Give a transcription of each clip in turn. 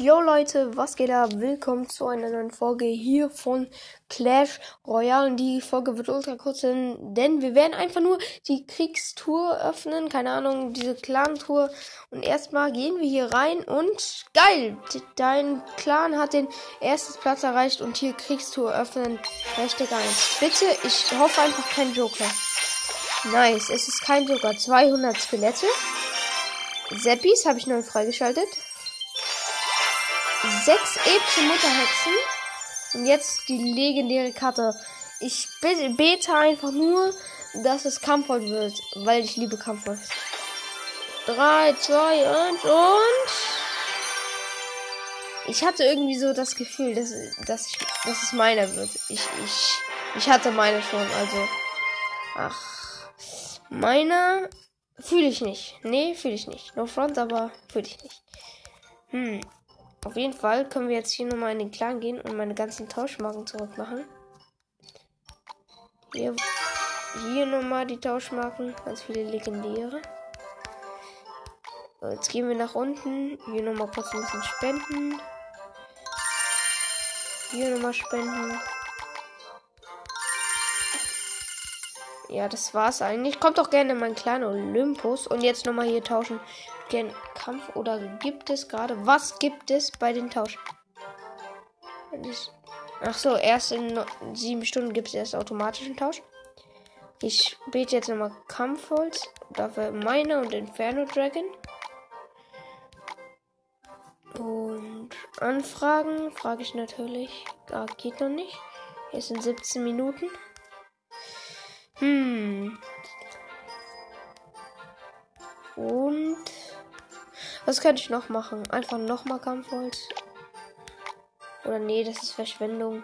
Yo Leute, was geht ab? Willkommen zu einer neuen Folge hier von Clash Royale. Und die Folge wird ultra kurz, sein, denn wir werden einfach nur die Kriegstour öffnen. Keine Ahnung, diese Clan-Tour. Und erstmal gehen wir hier rein und geil! Dein Clan hat den ersten Platz erreicht und hier Kriegstour öffnen. Hashtag 1. Bitte, ich hoffe einfach kein Joker. Nice, es ist kein Joker. 200 Skelette. Seppis habe ich neu freigeschaltet sechs epische Mutterhexen. Und jetzt die legendäre Karte. Ich bete einfach nur, dass es Kampfvoll wird, weil ich liebe Kampfvoll. 3, 2, 1 und. Ich hatte irgendwie so das Gefühl, dass, dass, ich, dass es meiner wird. Ich, ich, ich hatte meine schon, also. Ach. Meiner fühle ich nicht. Nee, fühle ich nicht. No front, aber fühle ich nicht. Hm. Auf jeden Fall können wir jetzt hier nochmal in den Clan gehen und meine ganzen Tauschmarken zurückmachen. Hier, hier nochmal die Tauschmarken, ganz viele legendäre. Jetzt gehen wir nach unten. Hier nochmal kurz ein bisschen spenden. Hier nochmal spenden. Ja, das war's eigentlich. Kommt doch gerne in meinen kleinen Olympus. Und jetzt nochmal hier tauschen. Den Kampf oder gibt es gerade? Was gibt es bei den Tauschen? Ach so, erst in sieben Stunden gibt es erst automatischen Tausch. Ich bete jetzt nochmal Kampfholz. Dafür meine und Inferno Dragon. Und Anfragen frage ich natürlich. Da geht noch nicht. Es sind 17 Minuten. Hm. Was könnte ich noch machen? Einfach nochmal Kampfholz. Oder nee, das ist Verschwendung.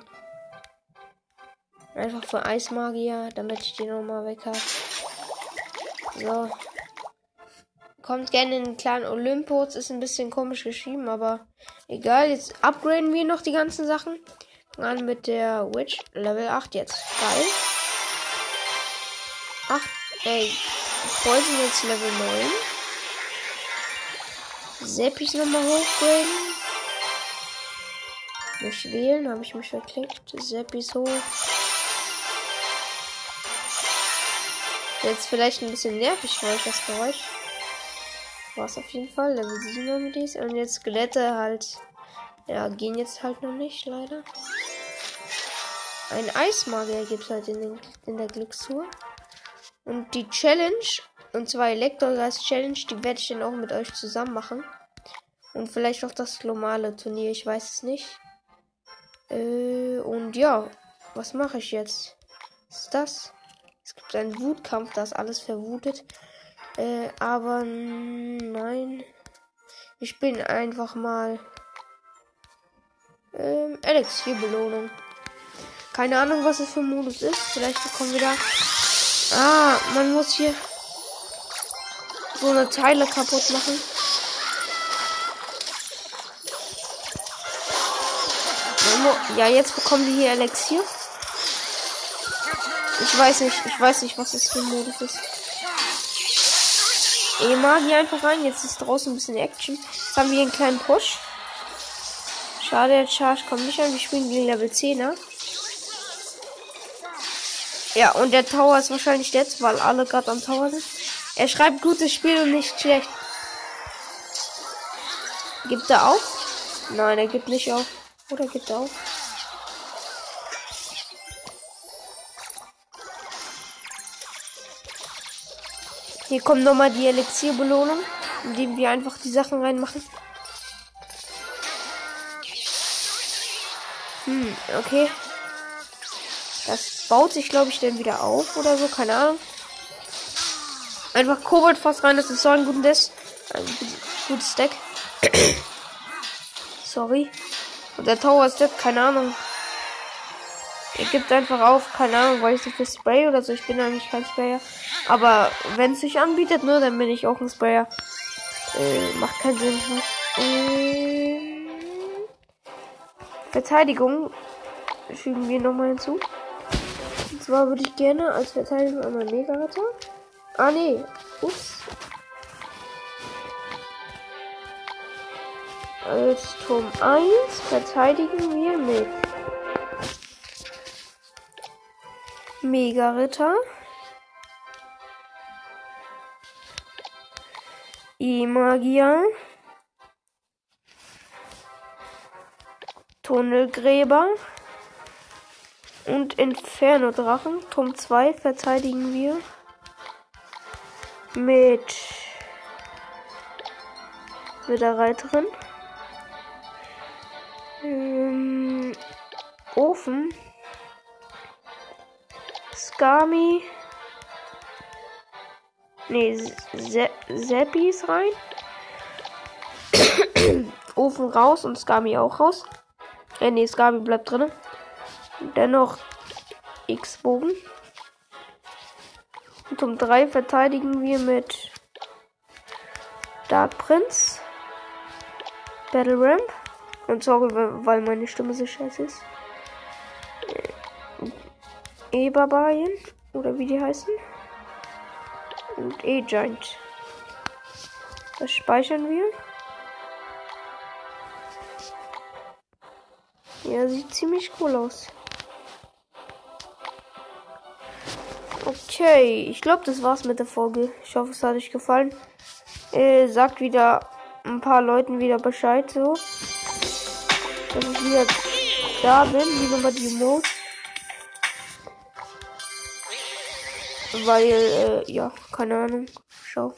Einfach für Eismagier, damit ich den nochmal weg habe. So. Kommt gerne in den kleinen Olympus. Ist ein bisschen komisch geschrieben, aber egal. Jetzt upgraden wir noch die ganzen Sachen. An mit der Witch. Level 8 jetzt. Geil. Ach, ey. Poison jetzt Level 9. Seppis nochmal hochgraden. Nicht wählen, habe ich mich verklickt. Seppis hoch. Jetzt vielleicht ein bisschen nervig für euch das Geräusch. War es auf jeden Fall. Level 7 haben dies. Und jetzt Skelette halt. Ja, gehen jetzt halt noch nicht, leider. Ein Eismagier gibt es halt in, den, in der Glückstour. Und die Challenge, und zwar Elektrogas Challenge, die werde ich dann auch mit euch zusammen machen. Und vielleicht auch das normale Turnier, ich weiß es nicht. Äh, und ja, was mache ich jetzt? Was ist das? Es gibt einen Wutkampf, da ist alles verwutet. Äh, aber nein. Ich bin einfach mal. Ähm, Alex, hier Belohnung. Keine Ahnung, was es für ein Modus ist. Vielleicht bekommen wir da Ah, man muss hier so eine Teile kaputt machen. Ja, jetzt bekommen wir hier Elixier. Ich weiß nicht, ich weiß nicht, was das für ein Modus ist. E-Magie einfach rein. Jetzt ist draußen ein bisschen Action. Jetzt haben wir hier einen kleinen Push. Schade, der Charge kommt nicht an. Wir spielen gegen Level 10er. Ja, und der Tower ist wahrscheinlich jetzt, weil alle gerade am Tower sind. Er schreibt gutes Spiel und nicht schlecht. Gibt er auf? Nein, er gibt nicht auf. Oder gibt er auf? Hier kommt nochmal die Elixierbelohnung, indem wir einfach die Sachen reinmachen. Hm, okay. Das baut sich, glaube ich, dann wieder auf oder so. Keine Ahnung. Einfach Kobold fast rein. Das ist so ein gutes, ein gutes Deck. Sorry. Und der Tower ist Deck, keine Ahnung. Er gibt einfach auf, keine Ahnung, weil ich so viel Spray oder so. Ich bin eigentlich kein Sprayer. Aber wenn es sich anbietet, ne, dann bin ich auch ein Sprayer. Äh, macht keinen Sinn. Äh, Verteidigung fügen wir nochmal hinzu zwar würde ich gerne als Verteidigung einmal Mega-Ritter. Ah, nee. Ups. Als Turm 1 verteidigen wir mit Mega-Ritter. E-Magier. Tunnelgräber. Und Inferno-Drachen. Turm 2 verteidigen wir mit mit der Reiterin. Ähm, Ofen. Skami. Nee, Seppi ist rein. Ofen raus und Skami auch raus. Äh, nee, Skami bleibt drin. Dennoch X-Bogen. Und um 3 verteidigen wir mit Dark Prince. Battle Ramp. Und sorry, weil meine Stimme so scheiße ist. E-Barbarien. Oder wie die heißen. Und E-Giant. Das speichern wir. Ja, sieht ziemlich cool aus. Okay, ich glaube, das war's mit der Folge. Ich hoffe, es hat euch gefallen. Äh, sagt wieder ein paar Leuten wieder Bescheid, so. Dass ich wieder da bin, wie nochmal die Mode. Weil, äh, ja, keine Ahnung.